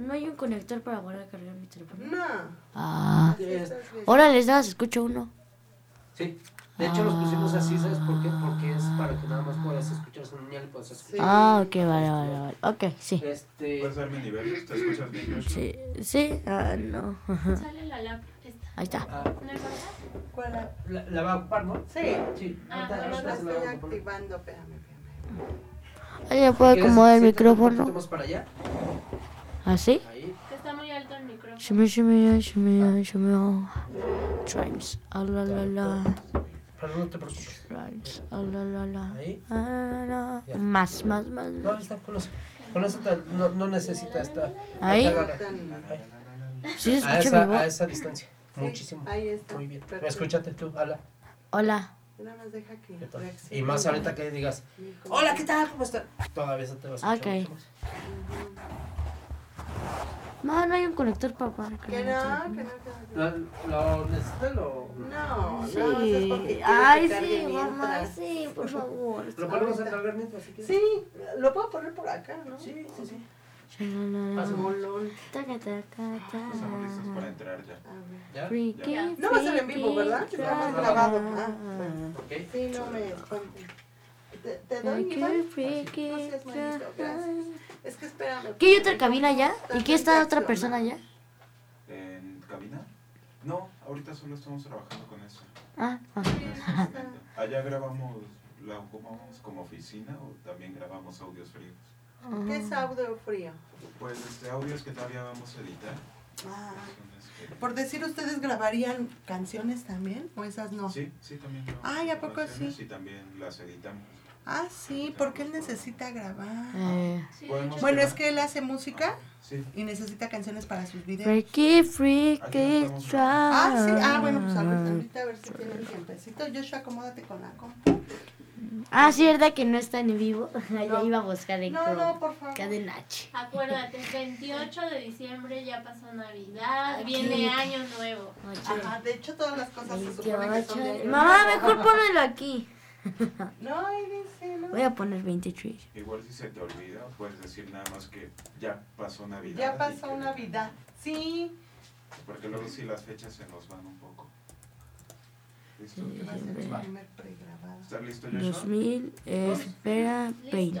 no hay un conector para guardar cargar mi teléfono. No. Ah. Ahora les das, escucho uno. Sí. De hecho, los pusimos así, ¿sabes por qué? Porque es para que nada más puedas escuchar su niña y puedas escuchar. Ah, ok, vale, vale, vale. Ok, sí. Este. ¿Puedes darme nivel? ¿Te escuchas bien? Sí, sí, ah, no. Sale la lap. Ahí está. ah. ¿Cuál la- la, la va a ocupar, ¿no? Sí. Sí. Ah, bueno, La estoy vamos activando, espérame, espérame. Ahí ya puedo ¿Quieres acomodar el micrófono. más para allá? ¿Así? Que está muy alto el micrófono. Shimmy, shimmy, shimmy, shimmy. Trimes. Ah, la, la, la. Pero no te preocupes. Trimes. Ah, la, la, la. Ahí. Ah, la, la. Más, más, más. No, está con eso. Con eso te- no, no necesita esta. Ahí. ¿Sí A mi esa, voz? a esa distancia. Sí, Muchísimo. Ahí está. Muy bien. Perfecto. Escúchate tú, habla. Hola. Nada más deja que Y más ahorita que digas, hola, ¿qué tal? ¿Cómo estás? Todavía se te va a escuchar Ok. No, no hay un conector para poner Que no, que no, que no. ¿Lo, lo necesitas? Lo, No, nada más es Sí. Ay, sí, mamá, sí, por favor. lo ponemos en cargar mientras si quieres. Sí, lo puedo poner por acá, ¿no? Sí, sí, sí. Más molón. Taca, taca, Estamos listos para taca. entrar ya. ¿Ya? Freaky, Ya. No va a ser en vivo, ¿verdad? tra- grabado. Ah. Ok. Sí, no me espanten. ¿Te, te doy, No seas malito, gracias. Es que espérame. ¿Qué hay otra cabina allá? ¿Y qué está otra persona allá? ¿En cabina? No, ahorita solo estamos trabajando con eso. Ah, ah. Allá grabamos, la ocupamos como oficina o también grabamos audios fríos. ¿Qué es audio frío? Pues este audios que todavía vamos a editar. Ah, por decir, ¿ustedes grabarían canciones también? ¿O esas no? Sí, sí, también grabamos Ay, ¿a poco sí? Y también las editamos. Ah, sí, porque él necesita grabar. Eh, Sí, Bueno, es que él hace música Sí, y necesita canciones para sus videos. freaky, freaky, Ah, sí. Ah, bueno, pues ahorita, a ver si tiene tiempecito. Joshua, acomódate con la compu. Ah, sí, ¿verdad que no está en vivo? Ya No. iba a buscar en No, no, por favor. Cadena H. Acuérdate, 28 de diciembre ya pasó Navidad, Aquí. viene Año Nuevo. Ajá, de hecho todas las cosas se supone que son 28. de Mamá, mejor ponelo aquí. No, dice, no. Voy a poner 23. igual si se te olvida, puedes decir nada más que ya pasó Navidad. Ya pasó que- Navidad. Sí. Porque luego sí las fechas se nos van un poco. ¿Listo? Sí. Va a ser el Siempre. primer pregrabado. ¿Estás listo, Joshua? 2000, eh, espera, 20.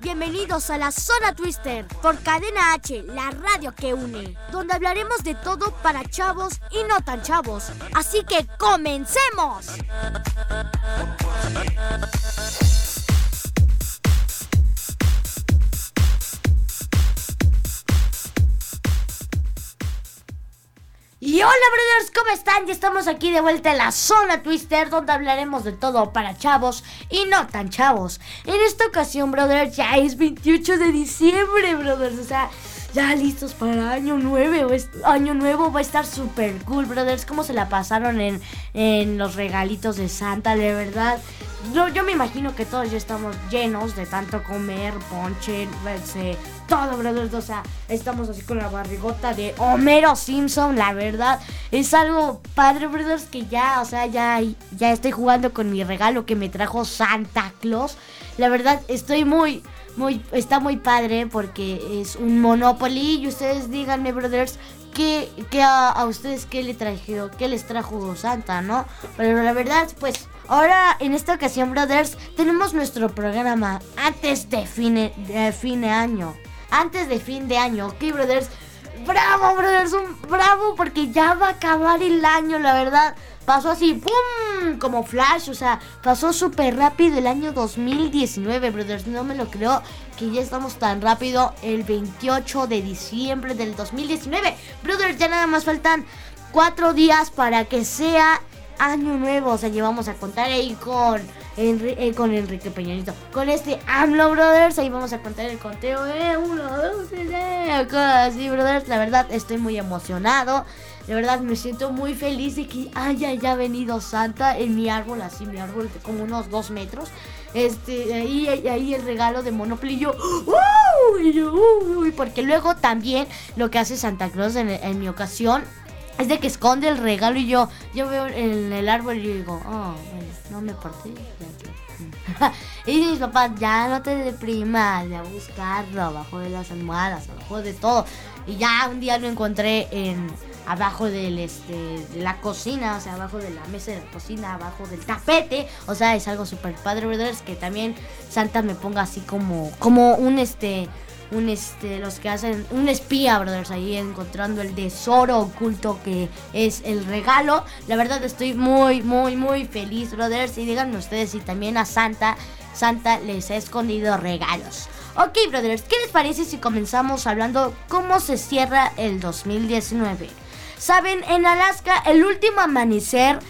Bienvenidos a la Zona Twister por Cadena H, la radio que une, donde hablaremos de todo para chavos y no tan chavos. Así que comencemos. Hola brothers, ¿cómo están? Ya estamos aquí de vuelta en la zona Twister donde hablaremos de todo para chavos y no tan chavos. En esta ocasión, brothers, ya es 28 de diciembre, brothers. O sea, ya listos para año nuevo. Año nuevo va a estar súper cool, brothers. ¿Cómo se la pasaron en, en los regalitos de Santa? De verdad, yo, me imagino que todos ya estamos llenos de tanto comer, ponche, todo, brothers. O sea, estamos así con la barrigota de Homero Simpson, la verdad. Es algo padre, brothers, que ya, o sea, ya, ya estoy jugando con mi regalo que me trajo Santa Claus. La verdad, estoy muy, muy, está muy padre porque es un Monopoly. Y ustedes díganme, brothers, ¿qué, qué a, ustedes qué le trajo, qué les trajo Santa, ¿no? Pero la verdad, pues Ahora, en esta ocasión, brothers, tenemos nuestro programa antes de fin de, fin de año. Antes de fin de año, ¿ok, brothers? Bravo, brothers, un bravo, porque ya va a acabar el año, la verdad. Pasó así, ¡pum! Como flash, o sea, pasó súper rápido el año 2019, brothers. No me lo creo que ya estamos tan rápido el 28 de diciembre del 2019. Brothers, ya nada más faltan cuatro días para que sea año nuevo. O sea, llevamos a contar ahí con, eh, con Enrique Peñanito. Con este AMLO Brothers. Ahí vamos a contar el conteo. Eh, uno, dos, tres, cosas así, brothers. La verdad, estoy muy emocionado. De verdad, me siento muy feliz de que haya ya venido Santa en mi árbol. Así, mi árbol de como unos dos metros. Este, ahí, ahí el regalo de Monopoly. Y yo, porque luego también lo que hace Santa Claus en mi ocasión es de que esconde el regalo y yo, yo veo en el árbol y digo, oh, no me partí. y mis papás, ya no te deprimas, ya buscarlo abajo de las almohadas, abajo de todo. Y ya un día lo encontré en abajo del este de la cocina, o sea, abajo de la mesa de la cocina, abajo del tapete, o sea, es algo súper padre. Es que también Santa me ponga así como como un este un este los que hacen un espía, brothers, ahí encontrando el tesoro oculto que es el regalo. La verdad estoy muy muy muy feliz, brothers, y díganme ustedes si también a Santa Santa les ha escondido regalos. Ok, brothers, ¿qué les parece si comenzamos hablando cómo se cierra el 2019? Saben, en Alaska el último amanecer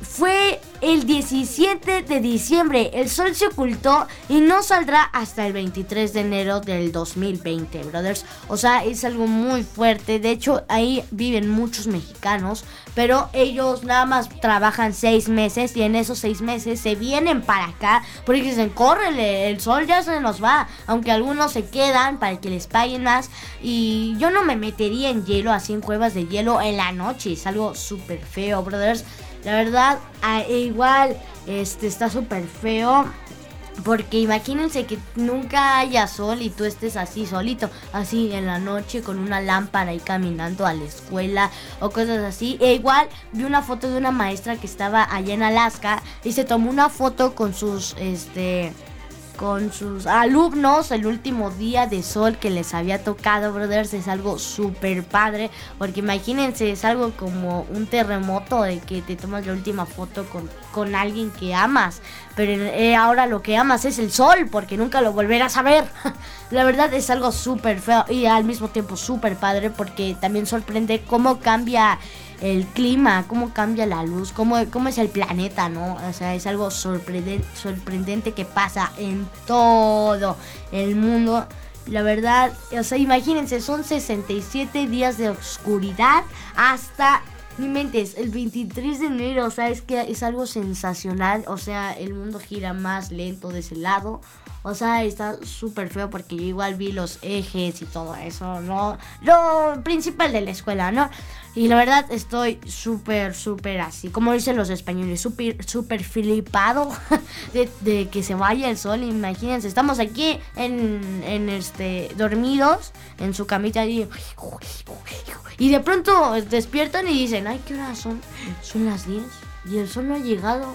fue el 17 de diciembre. El sol se ocultó y no saldrá hasta el 23 de enero del 2020, brothers. O sea, es algo muy fuerte. De hecho, ahí viven muchos mexicanos, pero ellos nada más trabajan seis meses y en esos seis meses se vienen para acá porque dicen, córrele, el sol ya se nos va. Aunque algunos se quedan para que les paguen más. Y yo no me metería en hielo, así en cuevas de hielo en la noche. Es algo súper feo, brothers. La verdad, e igual este está súper feo. Porque imagínense que nunca haya sol y tú estés así solito, así en la noche con una lámpara y caminando a la escuela o cosas así. E igual vi una foto de una maestra que estaba allá en Alaska y se tomó una foto con sus este con sus alumnos el último día de sol que les había tocado, brothers, es algo súper padre, porque imagínense, es algo como un terremoto de que te tomas la última foto con, con alguien que amas, pero eh, ahora lo que amas es el sol, porque nunca lo volverás a ver. la verdad es algo súper feo y al mismo tiempo súper padre, porque también sorprende cómo cambia el clima, cómo cambia la luz, cómo, cómo es el planeta, ¿no? O sea, es algo sorprendente, sorprendente que pasa en todo el mundo. La verdad, o sea, imagínense, son 67 días de oscuridad hasta mi mente es el 23 de enero, o sea, es que es algo sensacional, o sea, el mundo gira más lento de ese lado. O sea, está súper feo porque yo igual vi los ejes y todo eso, ¿no? Lo principal de la escuela, ¿no? Y la verdad estoy súper, súper así, como dicen los españoles, súper, súper flipado de, que se vaya el sol. Imagínense, estamos aquí en, en este, dormidos en su camita y, y de pronto despiertan y dicen, ay, ¿qué hora son? Son las 10 y el sol no ha llegado.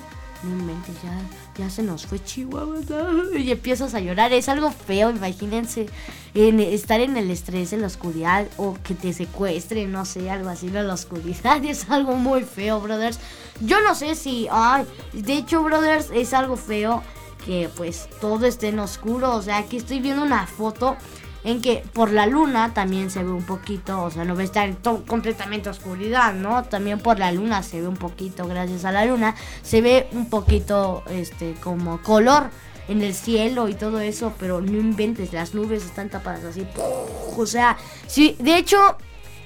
Ya, ya se nos fue Chihuahua. Y empiezas a llorar. Es algo feo, imagínense. En estar en el estrés, en la oscuridad, o que te secuestren, no sé, algo así en la oscuridad. Es algo muy feo, brothers. Yo no sé si. De hecho, brothers, es algo feo que pues todo esté en oscuro. O sea, aquí estoy viendo una foto en que por la luna también se ve un poquito, o sea, no estar to- completamente oscuridad, ¿no? También por la luna se ve un poquito, gracias a la luna, se ve un poquito, este, como color en el cielo y todo eso, pero no inventes, las nubes están tapadas así, o sea, sí, de hecho,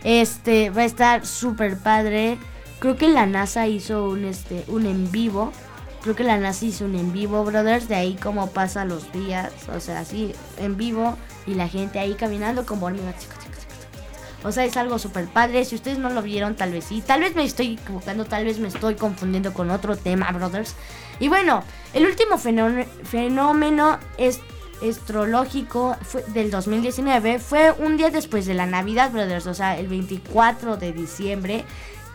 este, va a estar súper padre. Creo que la NASA hizo un, este, un en vivo. Creo que la NASA hizo un en vivo, brothers. De ahí como pasa los días. O sea, así en vivo. Y la gente ahí caminando como hormigas. O sea, es algo súper padre. Si ustedes no lo vieron, tal vez sí. Tal vez me estoy equivocando, tal vez me estoy confundiendo con otro tema, brothers. Y bueno, el último fenómeno, es astrológico fue- del 2019 fue un día después de la Navidad, brothers. O sea, el 24 de diciembre.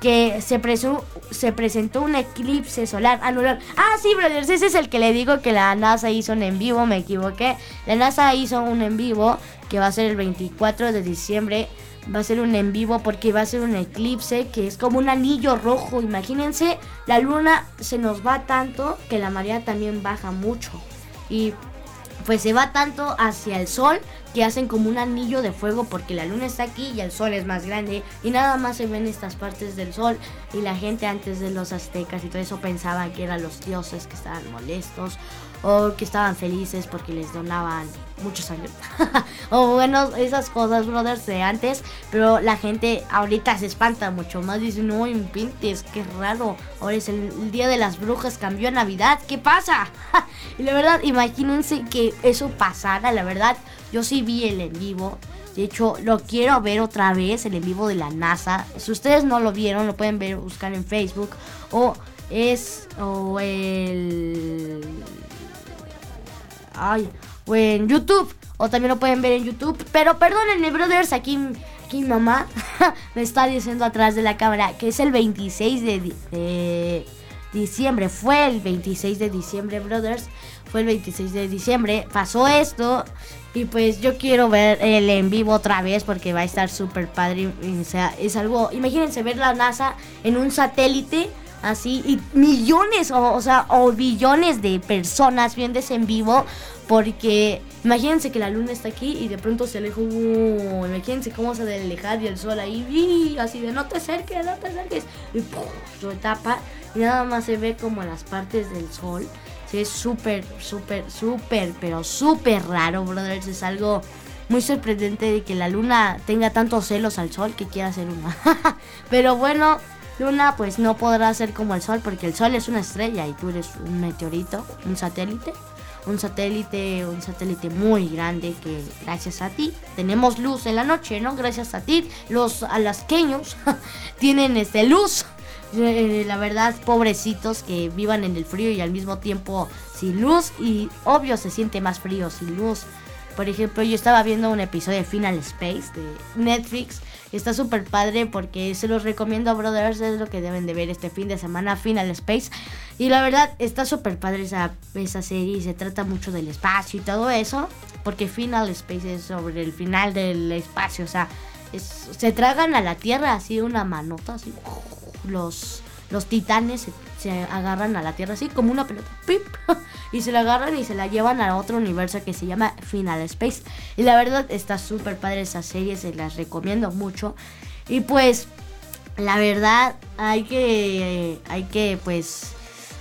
Que se, presu- se presentó un eclipse solar anular. Ah, sí, brothers, ese es el que le digo que la NASA hizo un en vivo, me equivoqué. La NASA hizo un en vivo que va a ser el 24 de diciembre. Va a ser un en vivo porque va a ser un eclipse que es como un anillo rojo. Imagínense, la luna se nos va tanto que la marea también baja mucho. Y pues se va tanto hacia el sol que hacen como un anillo de fuego porque la luna está aquí y el sol es más grande y nada más se ven estas partes del sol y la gente antes de los aztecas y todo eso pensaban que eran los dioses que estaban molestos o que estaban felices porque les donaban mucho sangre o bueno esas cosas brothers de antes pero la gente ahorita se espanta mucho más dice no inventes qué raro ahora es el día de las brujas cambió a navidad qué pasa y la verdad imagínense que eso pasara la verdad yo sí vi el en vivo de hecho, lo quiero ver otra vez, el en vivo de la NASA. Si ustedes no lo vieron, lo pueden ver, buscar en Facebook. O es. O el. Ay, o en YouTube. O también lo pueden ver en YouTube. Pero perdónenme, brothers, aquí, aquí mamá me está diciendo atrás de la cámara que es el 26 de, di- de diciembre. Fue el 26 de diciembre, brothers. Fue el 26 de diciembre. Pasó esto. Y pues yo quiero ver el en vivo otra vez porque va a estar súper padre. O sea, es algo. Imagínense ver la NASA en un satélite así y millones o, o sea o billones de personas viéndose en vivo porque imagínense que la luna está aquí y de pronto se aleja uh, imagínense cómo se debe alejar y el sol ahí así de no te acerques no te acerques y lo tapa y nada más se ve como las partes del sol es súper súper súper pero súper raro brothers es algo muy sorprendente de que la luna tenga tantos celos al sol que quiera ser una pero bueno Luna pues no podrá ser como el Sol porque el Sol es una estrella y tú eres un meteorito, un satélite. Un satélite, un satélite muy grande que gracias a ti tenemos luz en la noche, ¿no? Gracias a ti los alasqueños tienen este luz. Eh, la verdad, pobrecitos que vivan en el frío y al mismo tiempo sin luz y obvio se siente más frío sin luz. Por ejemplo, yo estaba viendo un episodio de Final Space de Netflix. Está súper padre porque se los recomiendo a Brothers. Es lo que deben de ver este fin de semana, Final Space. Y la verdad, está súper padre esa, esa serie. Se trata mucho del espacio y todo eso. Porque Final Space es sobre el final del espacio. O sea, se tragan a la Tierra así una manota. Así, los, los titanes se, agarran a la Tierra así como una pelota. Y se la agarran y se la llevan a otro universo que se llama Final Space. Y la verdad está súper padre esa serie, se las recomiendo mucho. Y pues, la verdad, hay que, hay que, pues,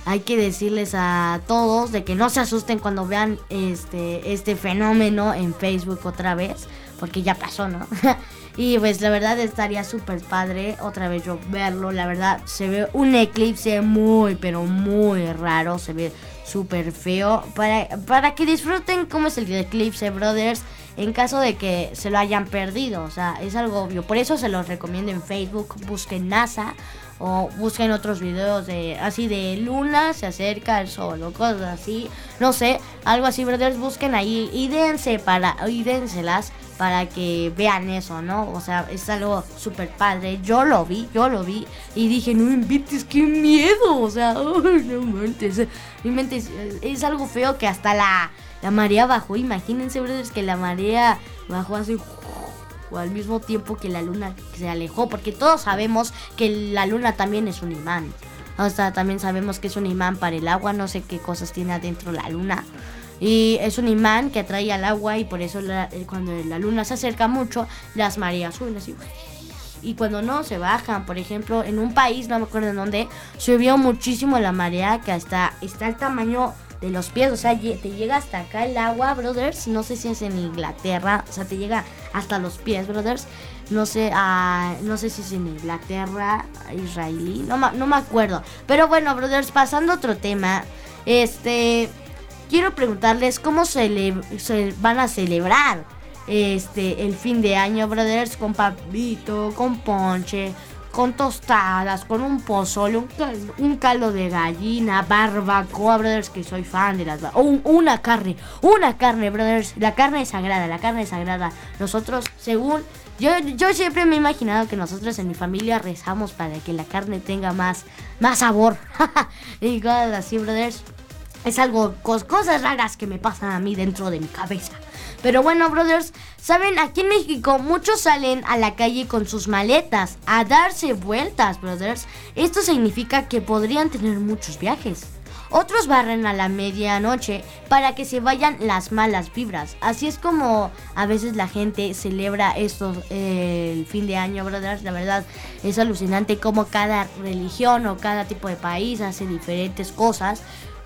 hay que decirles a todos de que no se asusten cuando vean este, este fenómeno en Facebook otra vez, porque ya pasó, ¿no? y pues la verdad estaría súper padre otra vez yo verlo, la verdad se ve un eclipse muy, pero muy raro, se ve súper feo, para, para que disfruten cómo es el eclipse, brothers. En caso de que se lo hayan perdido, o sea, es algo obvio. Por eso se los recomiendo en Facebook. Busquen NASA o busquen otros videos de así de luna se acerca al sol o cosas así no sé algo así brothers busquen ahí y dense para y dénselas para que vean eso no o sea es algo súper padre. Yo lo vi yo lo vi y dije no invites qué miedo o sea ay, no mentes no inventes, es algo feo que hasta la la marea bajó. Imagínense brothers que la marea bajó así o al mismo tiempo que la luna se alejó, porque todos sabemos que la luna también es un imán. O sea, también sabemos que es un imán para el agua, no sé qué cosas tiene adentro la luna. Y es un imán que atrae al agua y por eso la- eh, cuando la luna se acerca mucho, las mareas suben así. Y cuando no, se bajan. Por ejemplo, en un país, no me acuerdo en dónde, subió muchísimo la marea que hasta está el tamaño de los pies. O sea, te llega hasta acá el agua, brothers. No sé si es en Inglaterra. O sea, te llega hasta los pies, brothers. No sé, ah, no sé si es en Inglaterra, israelí. No, no me acuerdo. Pero bueno, brothers, pasando a otro tema. Este, quiero preguntarles cómo se, van a celebrar este el fin de año, brothers, con papito, con ponche, con tostadas, con un pozole, un caldo, de gallina, barbacoa, brothers, que soy fan de las un- una carne, una carne, brothers, la carne es sagrada, la carne es sagrada. Nosotros, según yo, yo siempre me he imaginado que nosotros en mi familia rezamos para que la carne tenga más, más sabor. y cosas así, brothers. Es algo, cos- cosas raras que me pasan a mí dentro de mi cabeza. Pero bueno, brothers, saben, aquí en México muchos salen a la calle con sus maletas a darse vueltas, brothers. Esto significa que podrían tener muchos viajes. Otros barren a la medianoche para que se vayan las malas vibras. Así es como a veces la gente celebra estos eh, el fin de año, brothers. La verdad es alucinante cómo cada religión o cada tipo de país hace diferentes cosas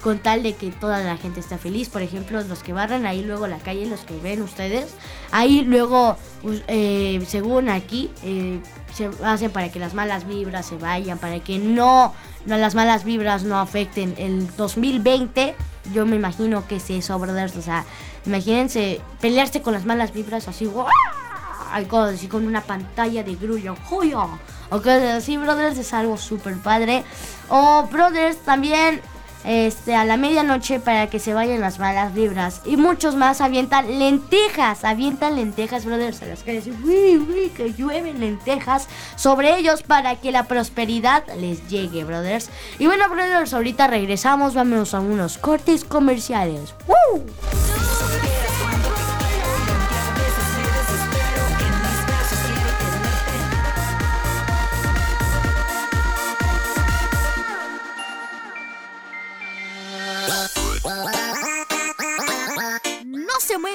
con tal de que toda la gente esté feliz. Por ejemplo, los que barran ahí luego la calle, los que ven ustedes, ahí luego, eh, según aquí, eh, se hace para que las malas vibras se vayan, para que no, no las malas vibras no afecten el 2020. Yo me imagino que es eso, brothers. O sea, imagínense pelearse con las malas vibras así, ¡guau! Así con una pantalla de grullo, ¡joyo! O cosas así, brothers, es algo súper padre. O, brothers, también este, a la medianoche para que se vayan las malas vibras. Y muchos más avientan lentejas, avientan lentejas, brothers, a las calles. Uy, uy, que llueven lentejas sobre ellos para que la prosperidad les llegue, brothers. Y bueno, brothers, ahorita regresamos, vamos a unos cortes comerciales. ¡Woo!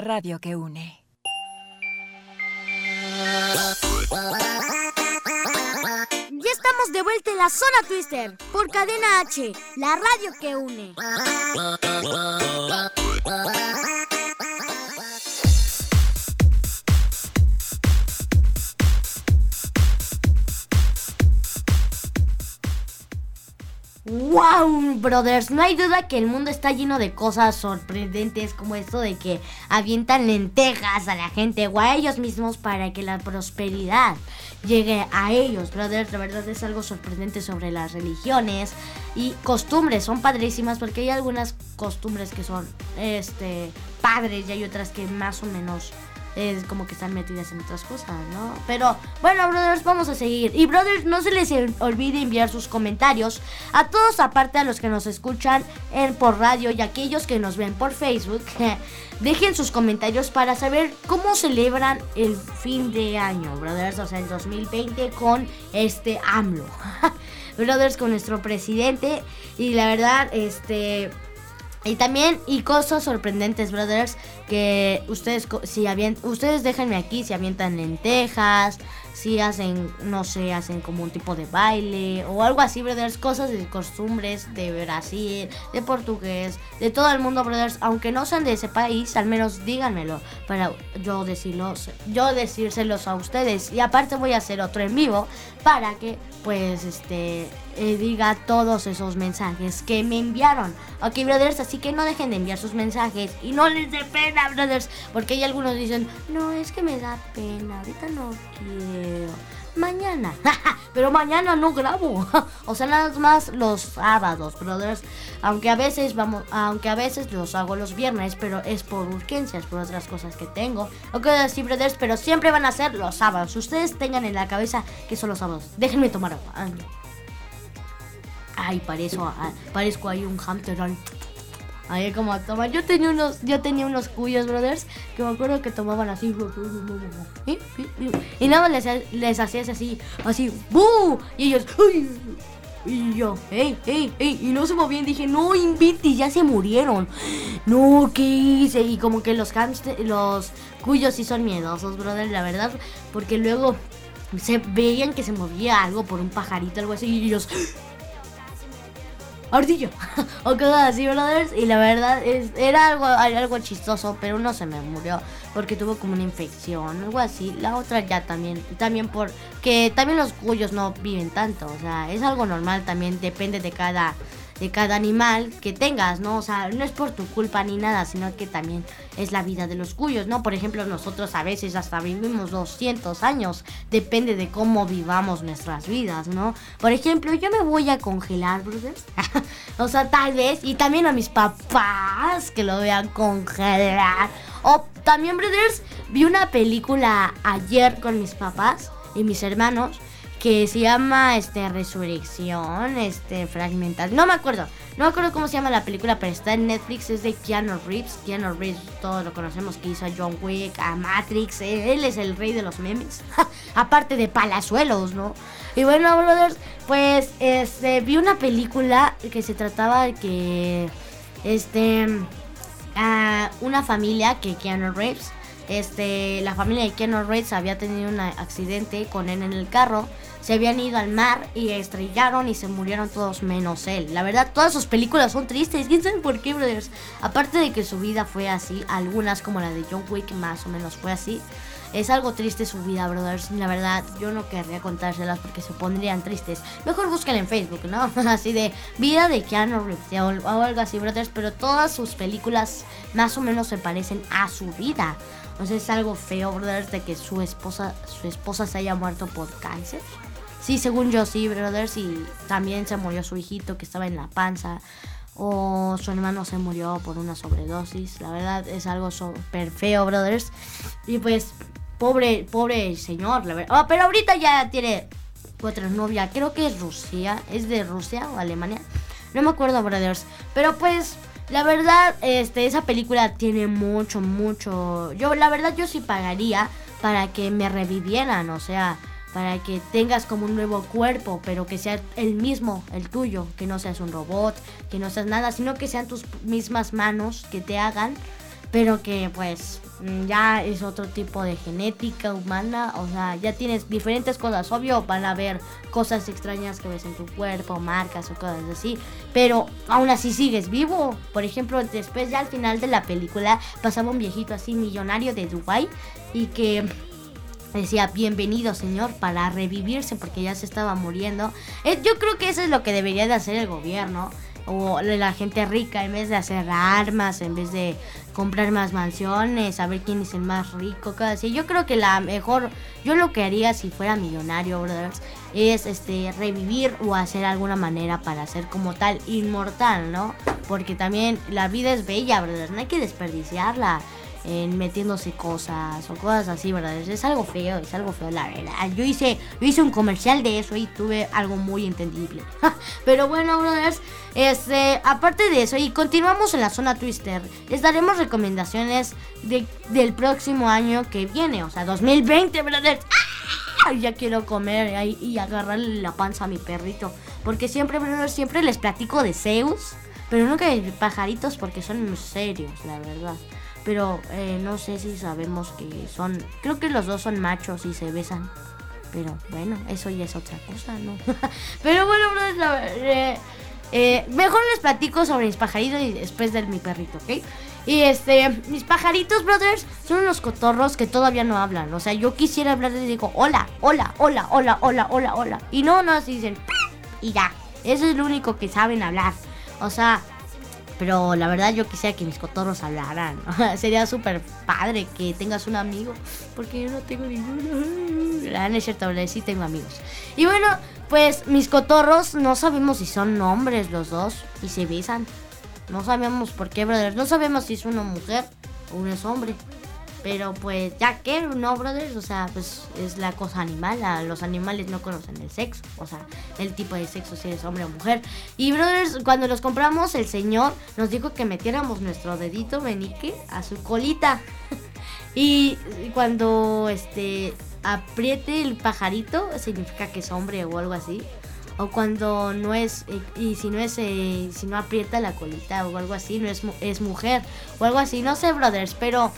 Radio que une. Ya estamos de vuelta en la zona Twister por Cadena H, la radio que une. ¡Wow, brothers! No hay duda que el mundo está lleno de cosas sorprendentes como esto de que avientan lentejas a la gente o a ellos mismos para que la prosperidad llegue a ellos, brothers. La verdad es algo sorprendente sobre las religiones y costumbres. Son padrísimas porque hay algunas costumbres que son este padres y hay otras que más o menos es como que están metidas en otras cosas, ¿no? Pero bueno, brothers, vamos a seguir. Y brothers, no se les olvide enviar sus comentarios a todos, aparte a los que nos escuchan en, por radio y aquellos que nos ven por Facebook. Dejen sus comentarios para saber cómo celebran el fin de año, brothers, o sea, el 2020 con este AMLO. brothers, con nuestro presidente. Y la verdad, este... Y también, y cosas sorprendentes, brothers, que ustedes, si ustedes déjenme aquí si avientan lentejas, si hacen, no sé, hacen como un tipo de baile o algo así, brothers, cosas de costumbres de Brasil, de portugués, de todo el mundo, brothers, aunque no sean de ese país, al menos díganmelo para yo decirlo, yo decírselos a ustedes. Y aparte voy a hacer otro en vivo para que, pues, este, eh, diga todos esos mensajes que me enviaron. Ok, brothers, así que no dejen de enviar sus mensajes y no les dé pena, brothers, porque hay algunos dicen, no, es que me da pena, ahorita no quiero. Mañana, pero mañana no grabo. o sea, nada más los sábados, brothers. Aunque a veces vamos, aunque a veces los hago los viernes, pero es por urgencias, por otras cosas que tengo. Ok, sí, brothers, pero siempre van a ser los sábados. Ustedes tengan en la cabeza que son los sábados. Déjenme tomar agua. Ay, parezco, parezco ahí un hamster. Ahí como toma. Yo tenía unos, yo tenía unos cuyos, brothers, que me acuerdo que tomaban así. Y, nada más les, les hacías así, así, ¡bu! Y ellos. Y yo, ¡ey, ey, ey! Y no se movían. Dije, no, inviti, ya se murieron. No, ¿qué hice? Y como que los hamster, los cuyos sí son miedosos, brother, la verdad. Porque luego se veían que se movía algo por un pajarito, algo así. Y ellos, ardilla o cosas así, brothers. Y la verdad es, era algo, algo chistoso, pero uno se me murió porque tuvo como una infección, algo así. La otra ya también, también por que también los cuyos no viven tanto, o sea, es algo normal también, depende de cada de cada animal que tengas, ¿no? O sea, no es por tu culpa ni nada, sino que también es la vida de los cuyos, ¿no? Por ejemplo, nosotros a veces hasta vivimos 200 años, depende de cómo vivamos nuestras vidas, ¿no? Por ejemplo, yo me voy a congelar, brothers. o sea, tal vez, y también a mis papás que lo vean congelar. O también, brothers, vi una película ayer con mis papás y mis hermanos que se llama este Resurrección, este Fragmental. No me acuerdo, no me acuerdo cómo se llama la película, pero está en Netflix, es de Keanu Reeves. Keanu Reeves, todos lo conocemos, que hizo a John Wick, a Matrix, él es el rey de los memes. Aparte de palazuelos, ¿no? Y bueno, brothers, pues este vi una película que se trataba de que este a una familia que Keanu Reeves, este, la familia de Keanu Reeves había tenido un accidente con él en el carro, se habían ido al mar y estrellaron y se murieron todos menos él. La verdad, todas sus películas son tristes, quién sabe por qué, brothers. Aparte de que su vida fue así, algunas como la de John Wick más o menos fue así. Es algo triste su vida, brothers. La verdad, yo no querría contárselas porque se pondrían tristes. Mejor busquen en Facebook, ¿no? Así de vida de Keanu Reeves o algo así, brothers. Pero todas sus películas más o menos se parecen a su vida. Sea, es algo feo, brothers, de que su esposa, su esposa se haya muerto por cáncer. Sí, según yo sí, brothers. Y también se murió su hijito que estaba en la panza. O su hermano se murió por una sobredosis. La verdad es algo súper feo, brothers. Y pues, pobre, pobre señor, la verdad. Ah, pero ahorita ya tiene otra novia. Creo que es Rusia. ¿Es de Rusia o Alemania? No me acuerdo, brothers. Pero pues, la verdad, este, esa película tiene mucho, mucho. Yo, la verdad, yo sí pagaría para que me revivieran. O sea, para que tengas como un nuevo cuerpo, pero que sea el mismo, el tuyo, que no seas un robot, que no seas nada, sino que sean tus mismas manos que te hagan, pero que pues mm, ya es otro tipo de genética humana, o sea, ya tienes diferentes cosas, obvio van a haber cosas extrañas que ves en tu cuerpo, marcas o cosas así, pero aún así sigues vivo. Por ejemplo, después ya al final de la película pasaba un viejito así millonario de Dubai y que decía bienvenido señor para revivirse porque ya se estaba muriendo. Eh, yo creo que eso es lo que debería de hacer el gobierno o la gente rica en vez de hacer armas, en vez de comprar más mansiones, saber quién es el más rico, cosas así. Yo creo que la mejor, yo lo que haría si fuera millonario, brothers, es este revivir o hacer alguna manera para ser como tal inmortal, ¿no? Porque también la vida es bella, brothers, no hay que desperdiciarla. En metiéndose cosas o cosas así, ¿verdad? Es algo feo, es algo feo, la verdad. Yo hice, yo hice un comercial de eso y tuve algo muy entendible. Pero bueno, brothers, este, aparte de eso, y continuamos en la zona Twister, les daremos recomendaciones de- del próximo año que viene, o sea, 2020, brothers. ¡Ah! Ya quiero comer ahí y agarrarle la panza a mi perrito. Porque siempre, brothers, siempre les platico de Zeus. Pero nunca de pajaritos porque son serios, la verdad. Pero eh, no sé si sabemos que son... Creo que los dos son machos y se besan. Pero bueno, eso ya es otra cosa, ¿no? Pero bueno, brothers, la- eh, eh, mejor les platico sobre mis pajaritos y después de mi perrito, ¿ok? Y este, mis pajaritos, brothers, son unos cotorros que todavía no hablan. O sea, yo quisiera hablar y digo, hola, hola, hola, hola, hola, hola, hola. Y no, no, así dicen, y ya. Eso es lo único que saben hablar. O sea, pero la verdad yo quisiera que mis cotorros hablaran. Sería súper padre que tengas un amigo. Porque yo no tengo ninguno. Ah, no es cierto, sí tengo amigos. Y bueno, pues mis cotorros no sabemos si son hombres los dos y se besan. No sabemos por qué, brothers. No sabemos si es una mujer o es hombre. Pero pues ya que, no, brothers, o sea, pues es la cosa animal. los animales no conocen el sexo, o sea, el tipo de sexo, si es hombre o mujer. Y brothers, cuando los compramos, el señor nos dijo que metiéramos nuestro dedito menique a su colita. y cuando este apriete el pajarito, significa que es hombre o algo así. O cuando no es, eh, y si no es, eh, si no aprieta la colita o algo así, no es, es mujer o algo así, no sé, brothers, pero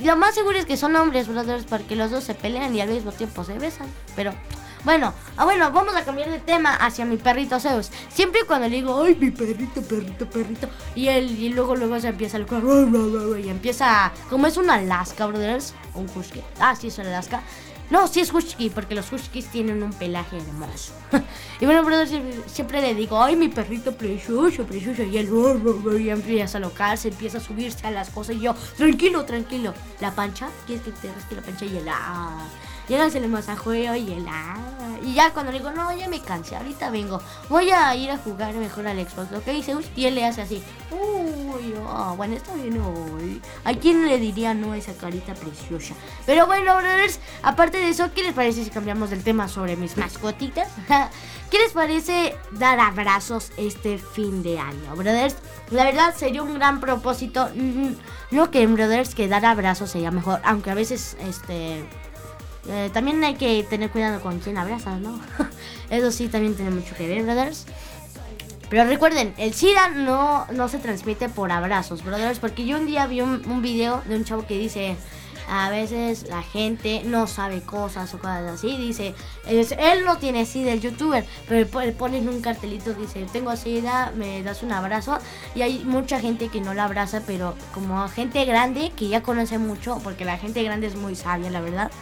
lo más seguro es que son hombres, brothers, porque los dos se pelean y al mismo tiempo se besan. Pero bueno, ah, bueno, vamos a cambiar de tema hacia mi perrito Zeus. Siempre cuando le digo, ay, mi perrito, perrito, perrito, y él, y luego, luego se empieza el y empieza, como es un Alaska, brothers, un husky. Ah, sí, es un Alaska. No, sí es husky, porque los huskies tienen un pelaje hermoso. y bueno, siempre, siempre le digo, ay, mi perrito precioso, precioso. Y él y empieza a locarse, empieza a subirse a las cosas. Y yo, tranquilo, tranquilo. La pancha, ¿quieres que te rasque la pancha? Y él, ah. Se le masajeo y él, ah. Y ya cuando le digo, no, ya me cansé, ahorita vengo. Voy a ir a jugar mejor al Xbox, ¿ok? Zeus? Y él le hace así, uy, ah, bueno, está bien hoy. ¿A quién le diría no esa carita preciosa? Pero bueno, brothers, aparte de eso, ¿qué les parece si cambiamos del tema sobre mis mascotitas? ¿Qué les parece dar abrazos este fin de año, brothers? La verdad sería un gran propósito. Mm, No que brothers que dar abrazos sería mejor, aunque a veces este eh, también hay que tener cuidado con quién abrazas, ¿no? Eso sí también tiene mucho que ver, brothers. Pero recuerden, el SIDA no, no se transmite por abrazos, brothers, porque yo un día vi un, un video de un chavo que dice, a veces la gente no sabe cosas o cosas así, dice, es- él no tiene SIDA, el youtuber, pero él po- él pone en un cartelito dice, tengo SIDA, me das un abrazo, y hay mucha gente que no la abraza, pero como gente grande que ya conoce mucho, porque la gente grande es muy sabia, la verdad,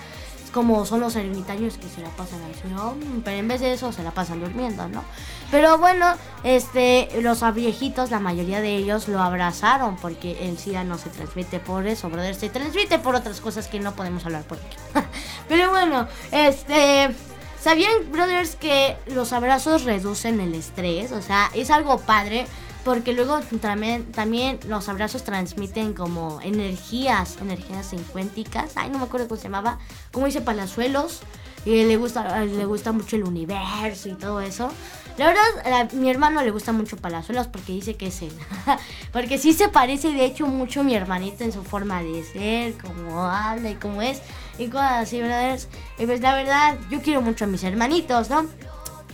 como son los ermitaños que se la pasan ahí, ¿no? pero en vez de eso se la pasan durmiendo, ¿no? Pero bueno, este, los viejitos, la mayoría de ellos lo abrazaron porque el SIDA no se transmite por eso, brother, se transmite por otras cosas que no podemos hablar por aquí. Pero bueno, este, ¿sabían, brothers, que los abrazos reducen el estrés? O sea, es algo padre. Porque luego también, también los abrazos transmiten como energías, energías encuénticas. Ay, no me acuerdo cómo se llamaba. Como dice Palazuelos. Y le gusta, le gusta mucho el universo y todo eso. La verdad, a mi hermano le gusta mucho Palazuelos porque dice que es él. porque sí se parece, de hecho, mucho a mi hermanito en su forma de ser, como habla y cómo es. Y cosas así, brothers. Y pues la verdad, yo quiero mucho a mis hermanitos, ¿no?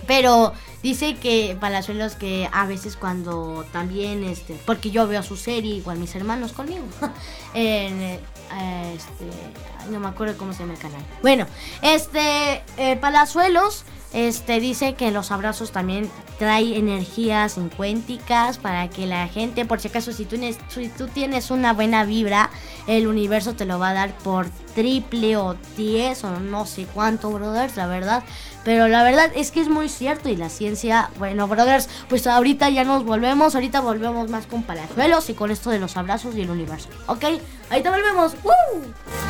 Pero dice que Palazuelos que a veces cuando también, este, porque yo veo su serie, igual mis hermanos conmigo, en, eh, este, no me acuerdo cómo se llama el canal. Bueno, este, eh, Palazuelos, este, dice que los abrazos también trae energías encuénticas para que la gente, por si acaso, si tú, si tú tienes una buena vibra, el universo te lo va a dar por triple o 10 o no sé cuánto, brothers, la verdad. Pero la verdad es que es muy cierto y la ciencia, bueno, brothers, pues ahorita ya nos volvemos, ahorita volvemos más con palazuelos y con esto de los abrazos y el universo. ¿Ok? Ahorita volvemos. ¡Woo!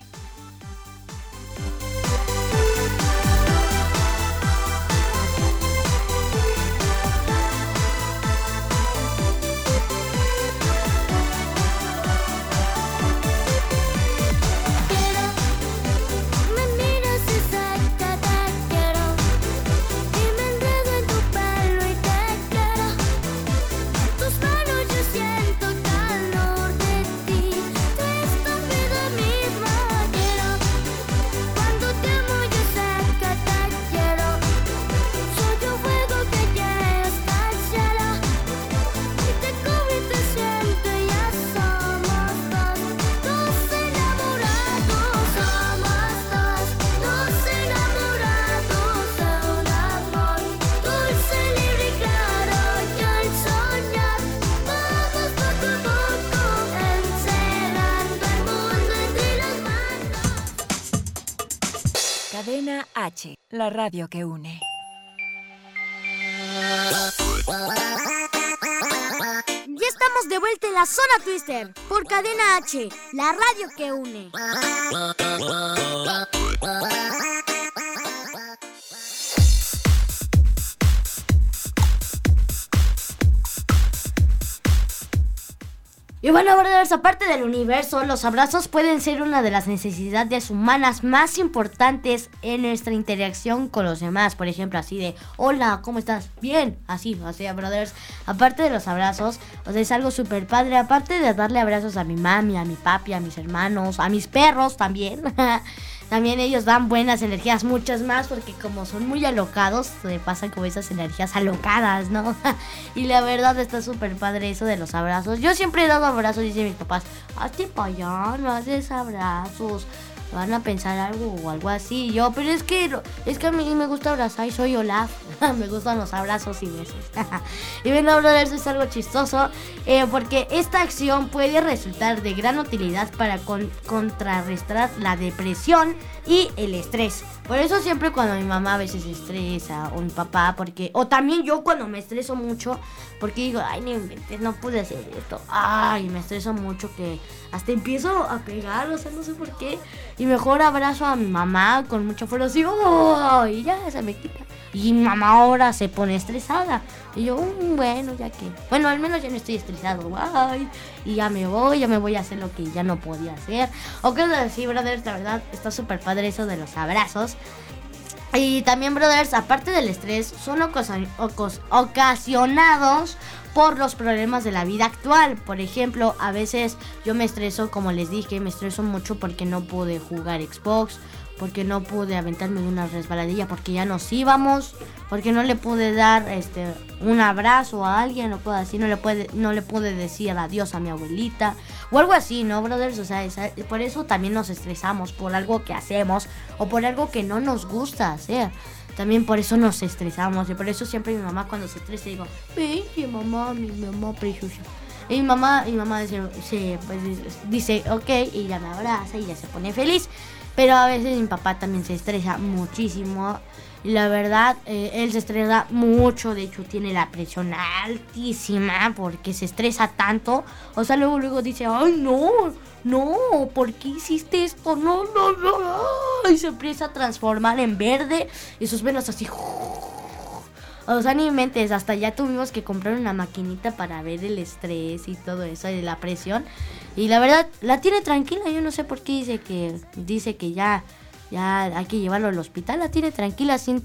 Cadena H, la radio que une. Ya estamos de vuelta en la zona Twister por Cadena H, la radio que une. Y bueno, brothers, aparte del universo, los abrazos pueden ser una de las necesidades humanas más importantes en nuestra interacción con los demás. Por ejemplo, así de, hola, ¿cómo estás? Bien, así, o sea, brothers. Aparte de los abrazos, o sea, es algo súper padre. Aparte de darle abrazos a mi mami, a mi papi, a mis hermanos, a mis perros también. También ellos dan buenas energías, muchas más, porque como son muy alocados, se pasan como esas energías alocadas, ¿no? y la verdad está súper padre eso de los abrazos. Yo siempre he dado abrazos, dicen mis papás, hazte para allá, no haces abrazos. Van a pensar algo o algo así. Yo, pero es que es que a mí me gusta abrazar y soy Olaf. me gustan los abrazos y besos. y bueno, brothers, es algo chistoso. eh, porque esta acción puede resultar de gran utilidad para con- contrarrestar la depresión y el estrés. Por eso siempre cuando mi mamá a veces estresa o mi papá, porque o también yo cuando me estreso mucho, porque digo, ay, inventes, no pude hacer esto. Ay, me estreso mucho que hasta empiezo a pegar, o sea, no sé por qué. Y mejor abrazo a mi mamá con mucha fuerza así, "Oh", y ya se me quita. Y mamá ahora se pone estresada. Y yo, "Mm, bueno, ya que. Bueno, al menos ya no estoy estresado. Ay, y ya me voy, ya me voy a hacer lo que ya no podía hacer. O cosas así, brothers, la verdad, está súper padre eso de los abrazos. Y también, brothers, aparte del estrés, son ocasionados por los problemas de la vida actual. Por ejemplo, a veces yo me estreso, como les dije, me estreso mucho porque no pude jugar Xbox, porque no pude aventarme de una resbaladilla, porque ya nos íbamos, porque no le pude dar este un abrazo a alguien o cosas así, no le puede, no le pude decir adiós a mi abuelita o algo así, ¿no, brothers? O sea, esa- por eso también nos estresamos por algo que hacemos o por algo que no nos gusta hacer. También por eso nos estresamos y por eso siempre mi mamá cuando se estresa digo, "Vente, mamá, mi mamá preciosa. Y mi mamá, mi mamá dice, sí, pues, dice, ok, y ya me abraza y ya se pone feliz. Pero a veces mi papá también se estresa muchísimo. Y la verdad, eh, él se estresa mucho. De hecho, tiene la presión altísima porque se estresa tanto. O sea, luego, luego dice, ay, no, no, ¿por qué hiciste esto? No, no, no. Y se empieza a transformar en verde y sus venas así. O sea, ni mentes, hasta ya tuvimos que comprar una maquinita para ver el estrés y todo eso y la presión. Y la verdad, la tiene tranquila, yo no sé por qué dice que dice que ya ya hay que llevarlo al hospital, la tiene tranquila, 100,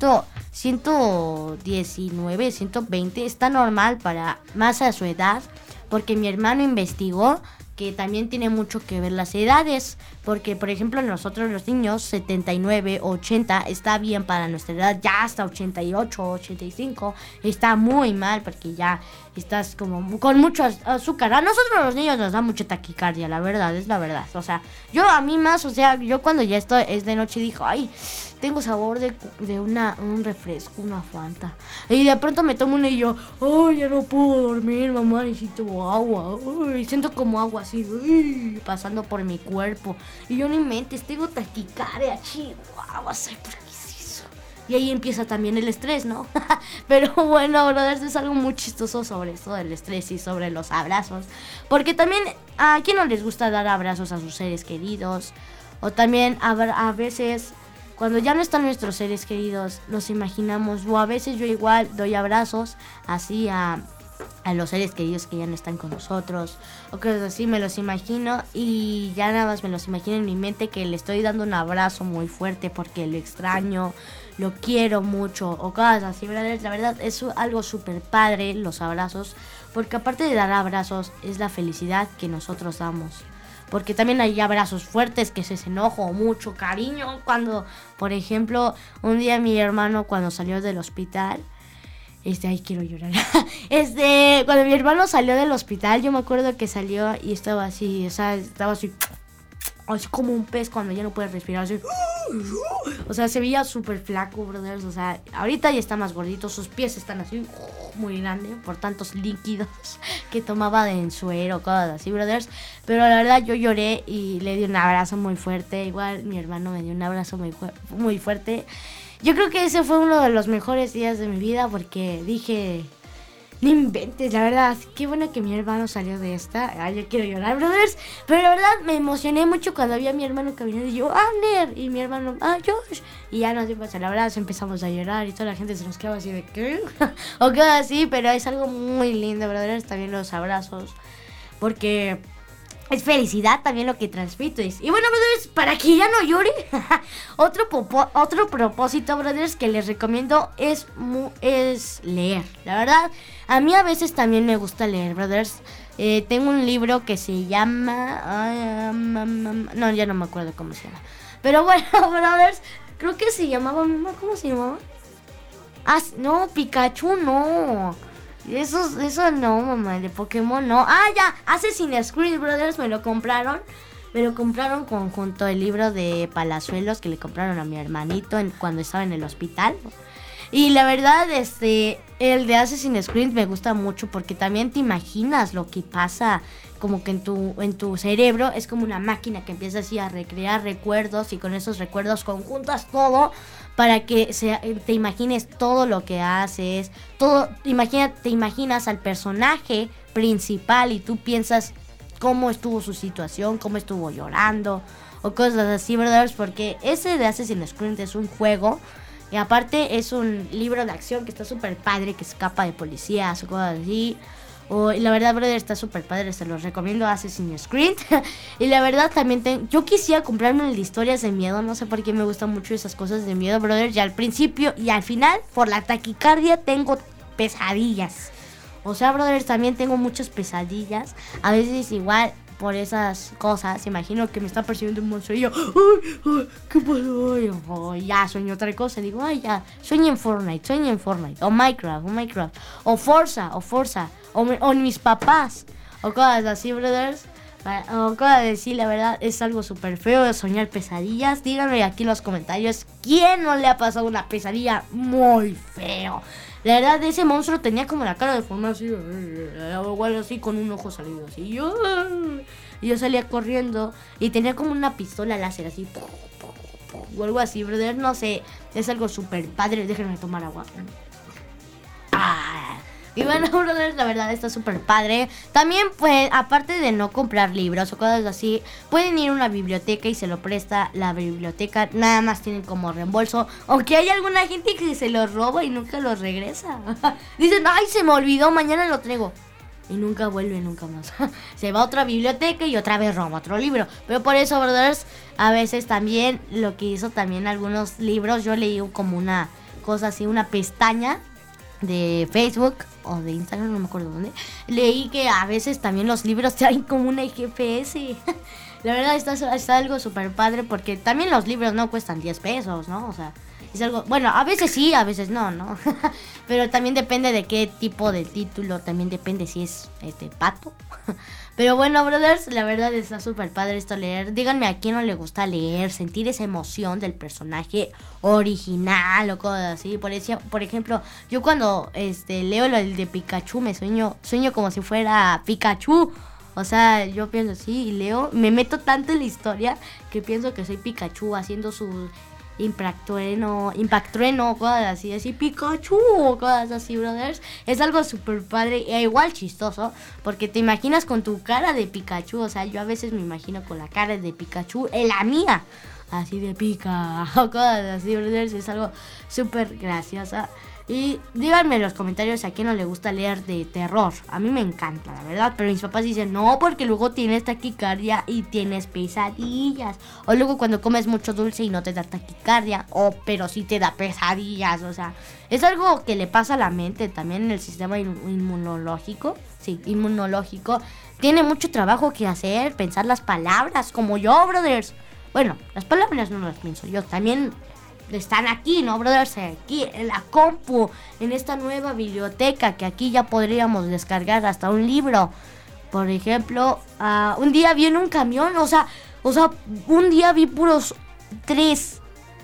119, 120, está normal para más a su edad, porque mi hermano investigó que también tiene mucho que ver las edades, porque por ejemplo nosotros los niños 79, 80 está bien para nuestra edad, ya hasta 88, 85 está muy mal porque ya estás como con mucho az- azúcar. A nosotros los niños nos da mucha taquicardia, la verdad, es la verdad. O sea, yo a mí más, o sea, yo cuando ya estoy es de noche dijo, ay, tengo sabor de, de una, un refresco, una fanta. Y de pronto me tomo una y yo, ay, ya no puedo dormir, mamá, necesito agua. Uy, siento como agua así, pasando por mi cuerpo. Y yo ni mentes, tengo taquicardia, chihuahua, ¿sabes por qué es eso? Y ahí empieza también el estrés, ¿no? Pero bueno, brothers, es algo muy chistoso sobre esto del estrés y sobre los abrazos. Porque también, ¿a quién no les gusta dar abrazos a sus seres queridos? O también a, a veces, cuando ya no están nuestros seres queridos, los imaginamos. O a veces yo igual doy abrazos así a, a los seres queridos que ya no están con nosotros. O cosas así, me los imagino y ya nada más me los imagino en mi mente que le estoy dando un abrazo muy fuerte porque lo extraño, lo quiero mucho. O cosas así. La verdad es algo súper padre los abrazos. Porque aparte de dar abrazos, es la felicidad que nosotros damos. Porque también hay abrazos fuertes, que es enojo, mucho cariño. Cuando, por ejemplo, un día mi hermano cuando salió del hospital, este, ay, quiero llorar. Este, cuando mi hermano salió del hospital, yo me acuerdo que salió y estaba así, o sea, estaba así, así como un pez cuando ya no puede respirar, así. O sea, se veía súper flaco, brothers. O sea, ahorita ya está más gordito, sus pies están así, muy grandes por tantos líquidos que tomaba de ensuero, cosas así, brothers. Pero la verdad yo lloré y le di un abrazo muy fuerte. Igual mi hermano me dio un abrazo muy fuerte. Yo creo que ese fue uno de los mejores días de mi vida porque dije, no inventes, la verdad, qué bueno que mi hermano salió de esta. Ay, yo quiero llorar, brothers. Pero la verdad me emocioné mucho cuando vi a mi hermano caminando y yo, Ander, y mi hermano, ah, Josh. Y ya nos dimos el abrazo, empezamos a llorar y toda la gente se nos quedaba así de, ¿qué? o quedaba así, pero es algo muy lindo, brothers, también los abrazos. Porque es felicidad también lo que transmites. Y bueno, brothers, para que ya no llore, otro, otro propósito, brothers, que les recomiendo es, es leer. La verdad, a mí a veces también me gusta leer, brothers. Eh, tengo un libro que se llama... no, ya no me acuerdo cómo se llama. Pero bueno, brothers, creo que se llamaba... ¿Cómo se llamaba? Ah, no, Pikachu no. Eso, eso no, mamá, de Pokémon no. Ah, ya, Assassin's Creed Brothers me lo compraron. Me lo compraron con, junto el libro de Palazuelos que le compraron a mi hermanito cuando estaba en el hospital. Y la verdad, este, el de Assassin's Creed me gusta mucho porque también te imaginas lo que pasa como que en tu, en tu cerebro es como una máquina que empieza así a recrear recuerdos y con esos recuerdos conjuntas todo para que se- te imagines todo lo que haces, todo, imagina, te imaginas al personaje principal y tú piensas cómo estuvo su situación, cómo estuvo llorando o cosas así, ¿verdad? Porque ese de Assassin's Creed es un juego y aparte es un libro de acción que está súper padre, que escapa de policías o cosas así. O, y la verdad, brother, está súper padre, se los recomiendo Assassin's Creed. y la verdad también, ten- yo quisiera comprarme el de historias de miedo, no sé por qué me gustan mucho esas cosas de miedo, brother. Y al principio y al final, por la taquicardia, tengo pesadillas. O sea, brother, también tengo muchas pesadillas. A veces igual por esas cosas, imagino que me está persiguiendo un monstruo y yo, ay, ay, ¿qué pasó? Oh, ya sueño otra cosa, digo, ay, ya, sueño en Fortnite, sueño en Fortnite, o Minecraft, o Minecraft, o Forza, o Forza, o, mi- o mis papás, o cosas así, brothers. O cosas así, la verdad, es algo súper feo de soñar pesadillas. Díganme aquí en los comentarios, ¿quién no le ha pasado una pesadilla muy feo? La verdad, ese monstruo tenía como la cara deformada así, o igual así con un ojo salido así. Y yo, y yo salía corriendo y tenía como una pistola láser así. O algo así, brother. No sé, es algo súper padre. Déjenme tomar agua. Ah. Y bueno, brothers, la verdad está súper padre. También, pues, aparte de no comprar libros o cosas así, pueden ir a una biblioteca y se lo presta la biblioteca. Nada más tienen como reembolso. Aunque hay alguna gente que se los roba y nunca los regresa. Dicen, ay, se me olvidó, mañana lo traigo. Y nunca vuelve, nunca más. se va a otra biblioteca y otra vez roba otro libro. Pero por eso, brothers, a veces también lo que hizo también algunos libros, yo leí como una cosa así, una pestaña de Facebook o de Instagram, no me acuerdo dónde, leí que a veces también los libros traen como una GPS. La verdad está, está algo súper padre porque también los libros no cuestan 10 pesos, ¿no? O sea, es algo, bueno, a veces sí, a veces no, ¿no? Pero también depende de qué tipo de título, también depende si es este pato. Pero bueno, brothers, la verdad está súper padre esto leer. Díganme a quién no le gusta leer, sentir esa emoción del personaje original o cosas así. Por, por ejemplo, yo cuando este leo lo de Pikachu me sueño, sueño como si fuera Pikachu. O sea, yo pienso así y leo, me meto tanto en la historia que pienso que soy Pikachu haciendo su impactrueno, impactrueno, cosas así, así, Pikachu, cosas así, brothers. Es algo súper padre e igual chistoso, porque te imaginas con tu cara de Pikachu, o sea, yo a veces me imagino con la cara de Pikachu, en la mía, así de pica, cosas así, brothers, es algo súper gracioso. Y díganme en los comentarios a quién no le gusta leer de terror. A mí me encanta, la verdad. Pero mis papás dicen, no, porque luego tienes taquicardia y tienes pesadillas. O luego cuando comes mucho dulce y no te da taquicardia. O pero sí te da pesadillas. O sea, es algo que le pasa a la mente también en el sistema in- inmunológico. Sí, inmunológico. Tiene mucho trabajo que hacer, pensar las palabras, como yo, brothers. Bueno, las palabras no las pienso yo. También están aquí, ¿no, brothers? Aquí en la compu, en esta nueva biblioteca que aquí ya podríamos descargar hasta un libro. Por ejemplo, ah, un día vi en un camión, o sea, o sea, un día vi puros tres.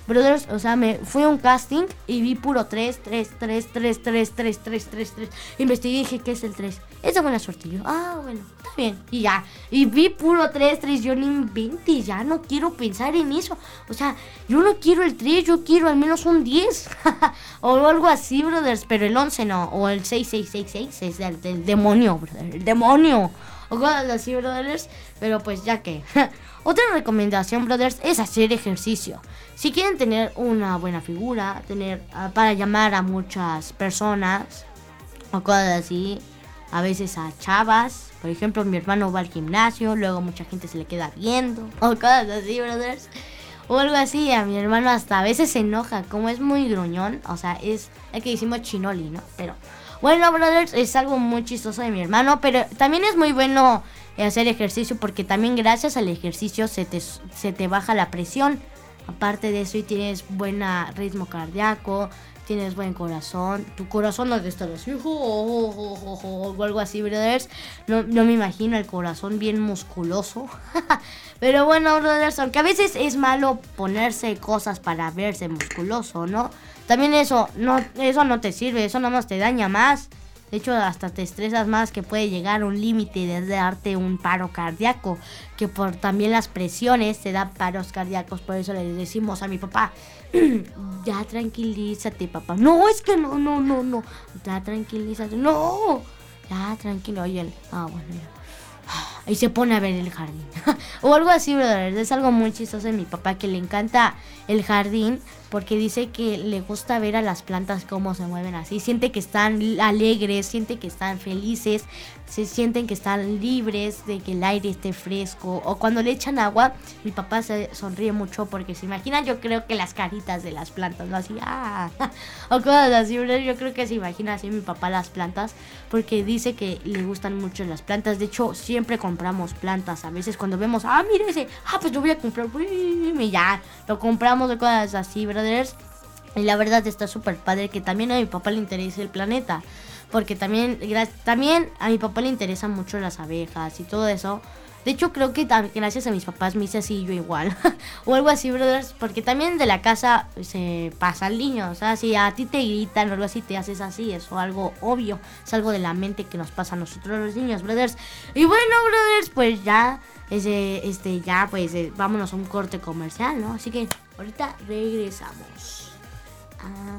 Brothers, o sea, me fui a un casting y vi puro 3, 3, 3, 3, 3, 3, 3, 3, 3. Investigué y dije, ¿qué es el 3? Es de buena suerte. Ah, bueno, está bien. Y ya. Y vi puro 3, 3. Yo ni invente, ya no quiero pensar en eso. O sea, yo no quiero el 3, yo quiero al menos un 10. o algo así, brothers. Pero el 11 no. O el 6666 es del, del demonio, brother. El demonio. O cosas así, brothers. Pero pues ya que. Otra recomendación, brothers, es hacer ejercicio. Si quieren tener una buena figura, tener ah, para llamar a muchas personas o cosas así, a veces a chavas, por ejemplo, mi hermano va al gimnasio, luego mucha gente se le queda viendo o cosas así, brothers. O algo así, a mi hermano hasta a veces se enoja, como es muy gruñón, o sea, es el que decimos chinoli, ¿no? Pero bueno, brothers, es algo muy chistoso de mi hermano, pero también es muy bueno hacer ejercicio porque también gracias al ejercicio se te, se te baja la presión. Aparte de eso y tienes buen ritmo cardíaco, tienes buen corazón, tu corazón no jo, jo, jo, jo, o algo así, brothers. No, no me imagino el corazón bien musculoso. Pero bueno, brothers, aunque a veces es malo ponerse cosas para verse musculoso, ¿no? También eso no, eso no te sirve, eso nada más te daña más. De hecho, hasta te estresas más que puede llegar a un límite de darte un paro cardíaco. Que por también las presiones te da paros cardíacos. Por eso le decimos a mi papá, ya tranquilízate, papá. No, es que no, no, no, no. Ya tranquilízate. No. Ya tranquilo. Oye, ah, bueno, ya. Y se pone a ver el jardín. o algo así, brother. Es algo muy chistoso de mi papá que le encanta el jardín porque dice que le gusta ver a las plantas cómo se mueven así. Siente que están alegres, siente que están felices, se sienten que están libres de que el aire esté fresco. O cuando le echan agua, mi papá se sonríe mucho porque se imagina, yo creo que las caritas de las plantas, ¿no? Así, ah, o cosas así, bro. Yo creo que se imagina así mi papá las plantas porque dice que le gustan mucho las plantas. De hecho, siempre compramos plantas. A veces cuando vemos, ah, mire ese, ah, pues yo voy a comprar, y ya, lo compramos de cosas así, Y la verdad está súper padre que también a mi papá le interese el planeta. Porque también, también a mi papá le interesan mucho las abejas y todo eso. De hecho, creo que gracias a mis papás me hice así yo igual. o algo así, brothers. Porque también de la casa se pasa al niño. O sea, si a ti te gritan o algo así, te haces así. Es algo obvio. Es algo de la mente que nos pasa a nosotros los niños, brothers. Y bueno, brothers, pues ya, ese, este, ya, pues eh, vámonos a un corte comercial, ¿no? Así que ahorita regresamos. Ah,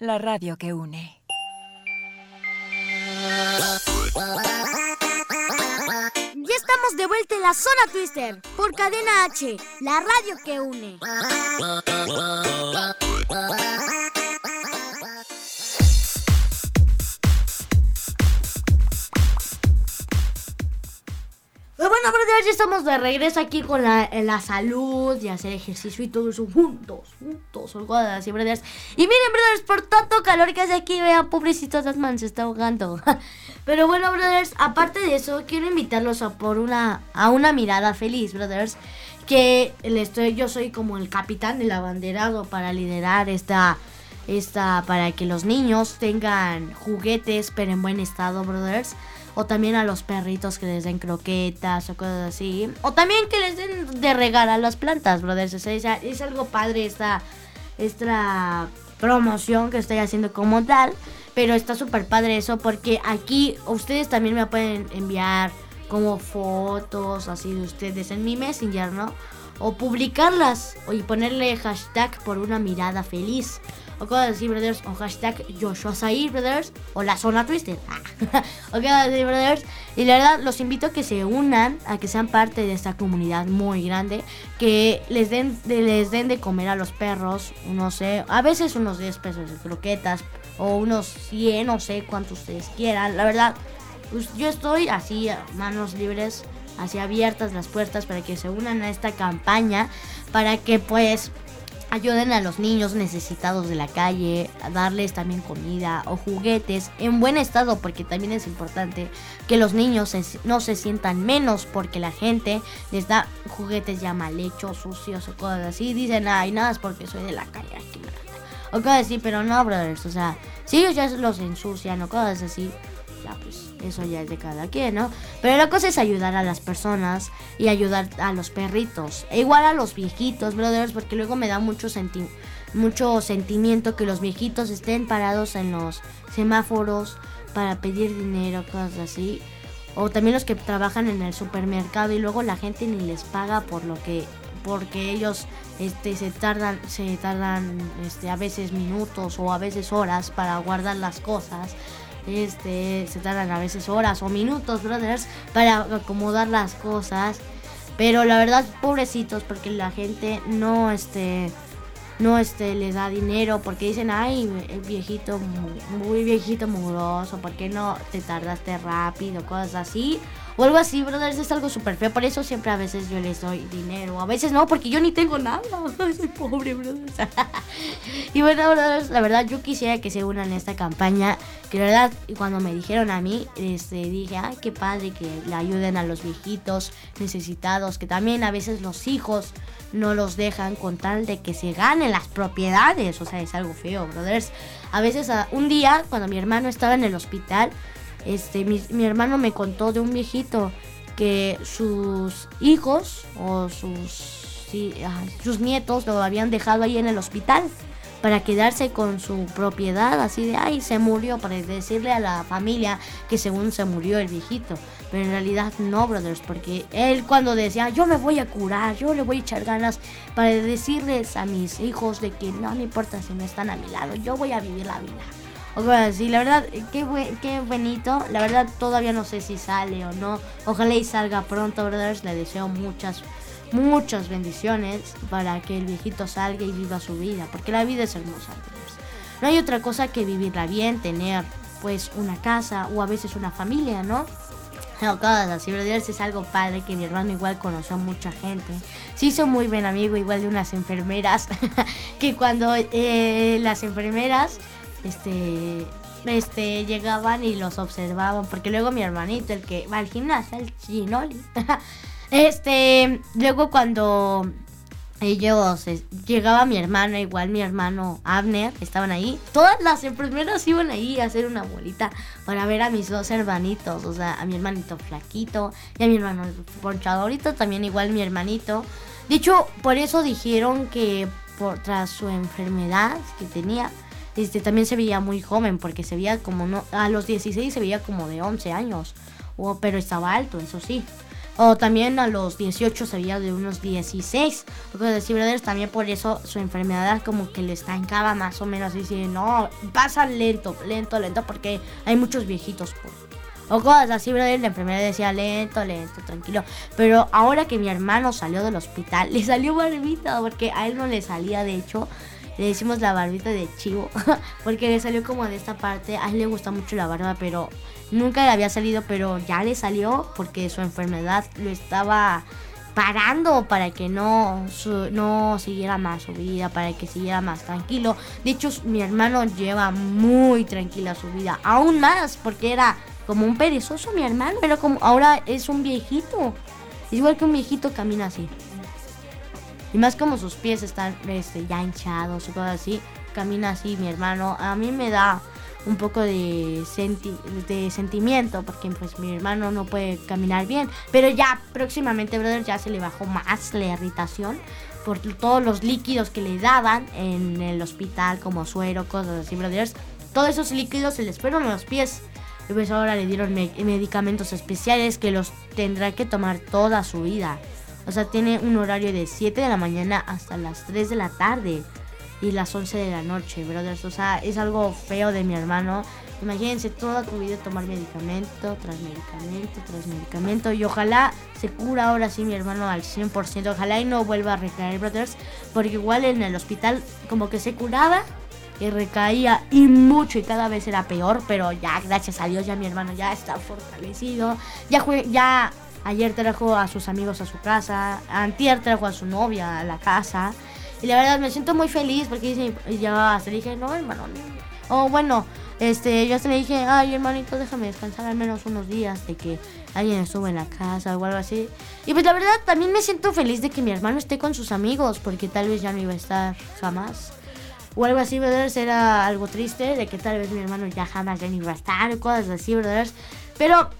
La radio que une. Ya estamos de vuelta en la zona Twister por Cadena H, la radio que une. Brothers, ya estamos de regreso aquí con la, en la salud y hacer ejercicio y todo eso juntos, juntos, algo así, brothers. Y miren, brothers, por tanto calor que hace aquí, vean, pobrecito Batman se está ahogando. Pero bueno, brothers, aparte de eso, quiero invitarlos a por una a una mirada feliz, brothers, que le estoy yo soy como el capitán del abanderado para liderar esta esta para que los niños tengan juguetes pero en buen estado, brothers. O también a los perritos que les den croquetas o cosas así. O también que les den de regar a las plantas, brothers. Es, algo padre esta, esta promoción que estoy haciendo como tal. Pero está súper padre eso porque aquí ustedes también me pueden enviar como fotos así de ustedes en mi Messenger, ¿no? O publicarlas y ponerle hashtag por una mirada feliz. O cosas así, brothers. O hashtag Joshua brothers. O la zona twisted. o cosas así, brothers. Y la verdad, los invito a que se unan, a que sean parte de esta comunidad muy grande. Que les den de, les den de comer a los perros. No sé, a veces unos 10 pesos de croquetas. O unos 100, no sé cuántos ustedes quieran. La verdad, pues, yo estoy así, manos libres, así abiertas las puertas para que se unan a esta campaña. Para que pues ayuden a los niños necesitados de la calle, a darles también comida o juguetes en buen estado, porque también es importante que los niños no se sientan menos porque la gente les da juguetes ya mal hechos, sucios o cosas así. Dicen, ay, nada es porque soy de la calle, aquí me mata". O cosas así, pero no, brothers, o sea, si ellos ya los ensucian o cosas así, ya pues eso ya es de cada quien, ¿no? Pero la cosa es ayudar a las personas y ayudar a los perritos. E igual a los viejitos, brothers, porque luego me da mucho, senti mucho sentimiento que los viejitos estén parados en los semáforos para pedir dinero, cosas así. O también los que trabajan en el supermercado y luego la gente ni les paga por lo que porque ellos este se tardan se tardan este a veces minutos o a veces horas para guardar las cosas este se tardan a veces horas o minutos brothers para acomodar las cosas. Pero la verdad pobrecitos porque la gente no este no este les da dinero porque dicen ay viejito mu- muy viejito mugroso ¿por qué no te tardaste rápido cosas así o algo así brothers es algo súper feo. Por eso siempre a veces yo les doy dinero. A veces no porque yo ni tengo nada. Soy pobre brothers y bueno brothers la verdad yo quisiera que se unan a esta campaña que la verdad cuando me dijeron a mí este dije ay qué padre que le ayuden a los viejitos necesitados que también a veces los hijos no los dejan con tal de que se ganen las propiedades. O sea, es algo feo, brothers. A veces, un día, cuando mi hermano estaba en el hospital, este, mi, mi hermano me contó de un viejito que sus hijos o sus, sí, ajá, sus nietos lo habían dejado ahí en el hospital para quedarse con su propiedad, así de, ay, se murió, para decirle a la familia que según se murió el viejito. Pero en realidad no, brothers, porque él cuando decía, yo me voy a curar, yo le voy a echar ganas para decirles a mis hijos de que no me importa si no están a mi lado, yo voy a vivir la vida. O cosas así, la verdad, qué, qué bonito. La verdad, todavía no sé si sale o no. Ojalá y salga pronto, brothers. Le deseo muchas, muchas bendiciones para que el viejito salga y viva su vida. Porque la vida es hermosa, brothers. No hay otra cosa que vivirla bien, tener pues una casa o a veces una familia, ¿no? No, cosas así, brothers, es algo padre que mi hermano igual conoció a mucha gente. Se hizo muy buen amigo igual de unas enfermeras, que cuando eh, las enfermeras este, este, llegaban y los observaban, porque luego mi hermanito, el que va al gimnasio, el chinoli, este, luego cuando ellos llegaba mi hermano, igual mi hermano Abner, estaban ahí. Todas las enfermeras iban ahí a hacer una bolita para ver a mis dos hermanitos, o sea, a mi hermanito flaquito y a mi hermano ponchadorito, también igual mi hermanito. De hecho, por eso dijeron que por tras su enfermedad que tenía, este también se veía muy joven porque se veía como no a los 16 se veía como de 11 años, pero estaba alto, eso sí. O también a los 18 se veía de unos 16. Porque así, brothers, también por eso su enfermedad como que le estancaba más o menos. Y dice, no, pasa lento, lento, lento, porque hay muchos viejitos. Pues. O cosas así, brother, la enfermera decía lento, lento, tranquilo. Pero ahora que mi hermano salió del hospital, le salió barbita, porque a él no le salía, de hecho, le decimos la barbita de chivo, porque le salió como de esta parte. A él le gusta mucho la barba, pero nunca le había salido, pero ya le salió porque su enfermedad lo estaba parando para que no, no siguiera más su vida, para que siguiera más tranquilo. De hecho, mi hermano lleva muy tranquila su vida, aún más, porque era como un perezoso mi hermano, pero como ahora es un viejito. Igual que un viejito camina así. Y más como sus pies están este, ya hinchados o cosas así, camina así mi hermano. A mí me da un poco de, senti- de sentimiento porque pues mi hermano no puede caminar bien. Pero ya próximamente, brother, ya se le bajó más la irritación por todos los líquidos que le daban en el hospital como suero, cosas así, brothers. Todos esos líquidos se les fueron a los pies. Y pues ahora le dieron me- medicamentos especiales que los tendrá que tomar toda su vida. O sea, tiene un horario de 7 de la mañana hasta las 3 de la tarde y las 11 de la noche, brothers. O sea, es algo feo de mi hermano. Imagínense toda tu vida tomar medicamento tras medicamento tras medicamento. Y ojalá se cura ahora sí mi hermano al 100%. Ojalá y no vuelva a recaer, brothers. Porque igual en el hospital como que se curaba y recaía y mucho y cada vez era peor. Pero ya, gracias a Dios, ya mi hermano ya está fortalecido. Ya, ya ayer trajo a sus amigos a su casa. Antier trajo a su novia a la casa. Y la verdad me siento muy feliz porque dice, y yo hasta le dije, no hermano, no". o bueno, este, yo hasta le dije, ay hermanito, déjame descansar al menos unos días de que alguien estuvo en la casa o algo así. Y pues la verdad también me siento feliz de que mi hermano esté con sus amigos porque tal vez ya no iba a estar jamás. O algo así, brothers, era algo triste de que tal vez mi hermano ya jamás ya ni iba a estar, cosas así, brothers. Pero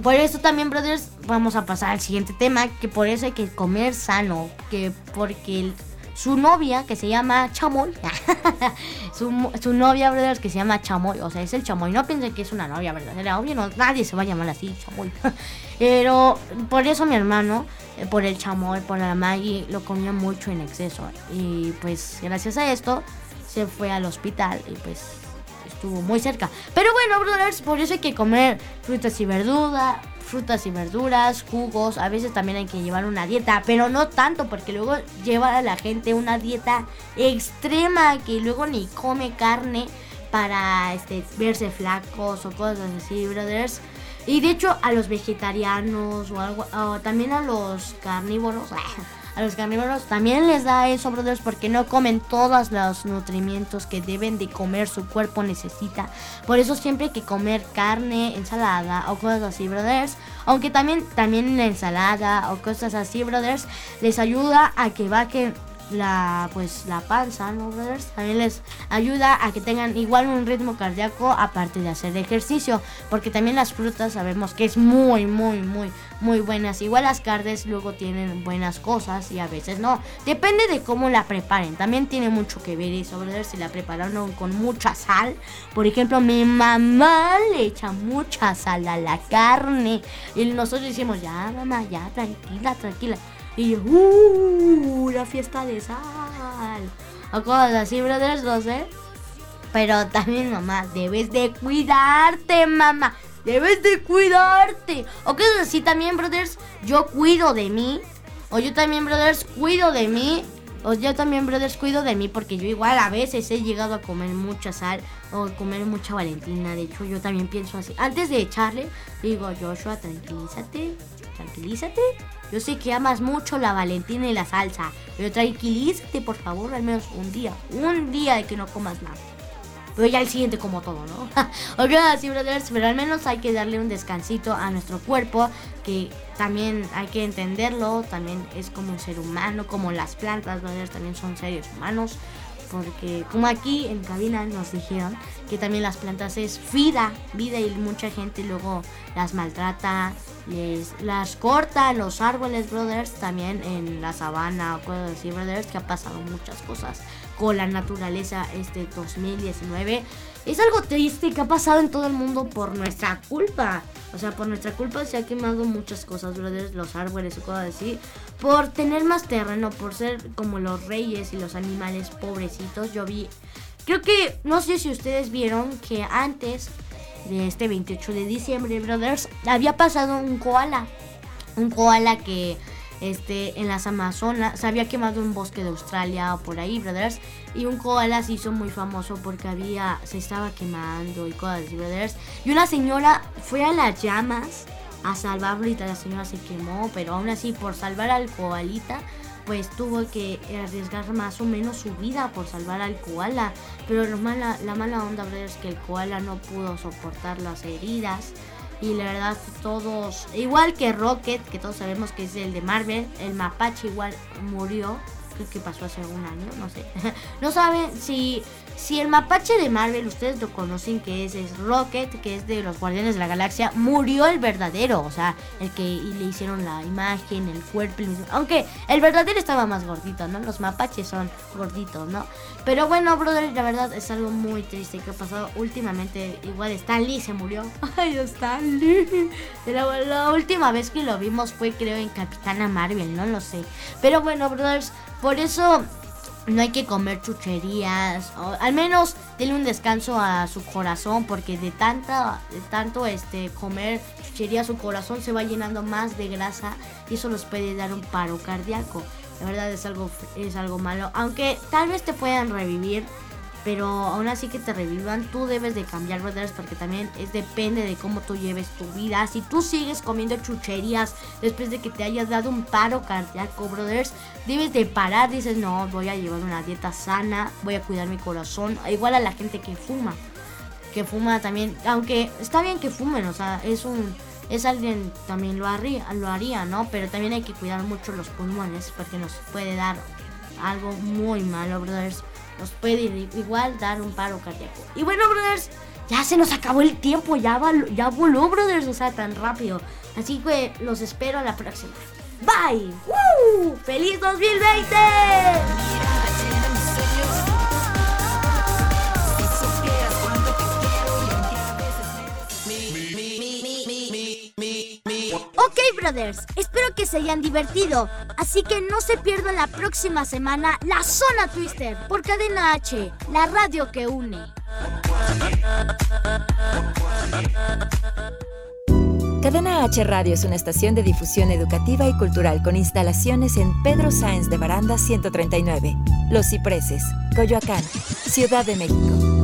por eso también, brothers, vamos a pasar al siguiente tema, que por eso hay que comer sano, que porque su novia, que se llama Chamoy, su, su novia, brothers, que se llama Chamoy, o sea, es el Chamoy, no piensen que es una novia verdadera, obvio, no, nadie se va a llamar así, Chamoy. Pero por eso mi hermano, eh, por el Chamoy, por la Maggie, lo comía mucho en exceso. Y pues gracias a esto se fue al hospital y pues estuvo muy cerca. Pero bueno, brothers, por eso hay que comer frutas y verduras, frutas y verduras, jugos. A veces también hay que llevar una dieta, pero no tanto, porque luego lleva a la gente una dieta extrema que luego ni come carne para este, verse flacos o cosas así, brothers. Y de hecho a los vegetarianos o algo, también a los carnívoros, a los carnívoros también les da eso, brothers, porque no comen todos los nutrimientos que deben de comer, su cuerpo necesita. Por eso siempre hay que comer carne, ensalada o cosas así, brothers. Aunque también, también la ensalada o cosas así, brothers, les ayuda a que bajen la pues la panza, ¿no? También les ayuda a que tengan igual un ritmo cardíaco aparte de hacer ejercicio, porque también las frutas sabemos que es muy muy muy muy buenas. Igual las carnes luego tienen buenas cosas y a veces no. Depende de cómo la preparen. También tiene mucho que ver eso, brothers, si la prepararon con mucha sal. Por ejemplo, mi mamá le echa mucha sal a la carne y nosotros decimos, "Ya, mamá, ya, tranquila, tranquila." Y yo, ¡uh! La fiesta de sal. O cosas así, brothers, no sé. Pero también, mamá, debes de cuidarte, mamá. Debes de cuidarte. O cosas así también, brothers. Yo cuido de mí. O yo también, brothers, cuido de mí. O yo también, brothers, cuido de mí porque yo igual a veces he llegado a comer mucha sal o comer mucha valentina. De hecho, yo también pienso así. Antes de echarle, digo, Joshua, tranquilízate, tranquilízate. Yo sé que amas mucho la valentina y la salsa, pero tranquilízate, por favor, al menos un día. Un día de que no comas nada. Pero ya el siguiente como todo, ¿no? ok, así, brothers, pero al menos hay que darle un descansito a nuestro cuerpo, que también hay que entenderlo, también es como un ser humano, como las plantas, brothers, también son seres humanos. Porque como aquí en cabina nos dijeron que también las plantas es vida, vida y mucha gente luego las maltrata, les, las corta los árboles, brothers, también en la sabana o cosas así, brothers, que ha pasado muchas cosas con la naturaleza este 2019. Es algo triste que ha pasado en todo el mundo por nuestra culpa. O sea, por nuestra culpa se ha quemado muchas cosas, brothers, los árboles y cosas así. Por tener más terreno, por ser como los reyes y los animales pobrecitos. Yo vi, creo que, no sé si ustedes vieron que antes de este 28 de diciembre, brothers, había pasado un koala. Un koala que este, en las Amazonas, se había quemado un bosque de Australia o por ahí, brothers. Y un koala se hizo muy famoso porque había, se estaba quemando y cosas brothers. Y una señora fue a las llamas a salvarlo y la señora se quemó, pero aún así por salvar al koalita, pues tuvo que arriesgar más o menos su vida por salvar al koala. Pero lo la mala onda, es que el koala no pudo soportar las heridas. Y la verdad, todos, igual que Rocket, que todos sabemos que es el de Marvel, el mapache igual murió. Que pasó hace un año, no sé. no saben si, si el mapache de Marvel, ustedes lo conocen, que es, es Rocket, que es de los Guardianes de la Galaxia, murió el verdadero. O sea, el que le hicieron la imagen, el cuerpo. Aunque el verdadero estaba más gordito, ¿no? Los mapaches son gorditos, ¿no? Pero bueno, brother, la verdad es algo muy triste que ha pasado últimamente. Igual Stan Lee se murió. Ay, Stan Lee. La, la última vez que lo vimos fue, creo, en Capitana Marvel, no lo sé. Pero bueno, brothers, por eso no hay que comer chucherías. O al menos denle un descanso a su corazón. Porque de tanta, de tanto este comer chucherías, su corazón se va llenando más de grasa. Y eso los puede dar un paro cardíaco. La verdad es algo, es algo malo. Aunque tal vez te puedan revivir. Pero aún así que te revivan, tú debes de cambiar, brothers, porque también es depende de cómo tú lleves tu vida. Si tú sigues comiendo chucherías después de que te hayas dado un paro cardíaco, brothers, debes de parar. Dices, no, voy a llevar una dieta sana, voy a cuidar mi corazón. Igual a la gente que fuma, que fuma también, aunque está bien que fumen, o sea, es un, es alguien también lo haría, lo haría, ¿no? Pero también hay que cuidar mucho los pulmones porque nos puede dar algo muy malo, brothers. Nos puede igual dar un paro cardíaco. Y bueno, brothers, ya se nos acabó el tiempo, ya, ya voló, brothers, o sea, tan rápido. Así que los espero a la próxima. Bye. ¡Woo! ¡Feliz 2020! Ok, brothers, espero que se hayan divertido. Así que no se pierdan la próxima semana la Zona Twister por Cadena H, la radio que une. Cadena H Radio es una estación de difusión educativa y cultural con instalaciones en Pedro Sáenz de Baranda 139, Los Cipreses, Coyoacán, Ciudad de México.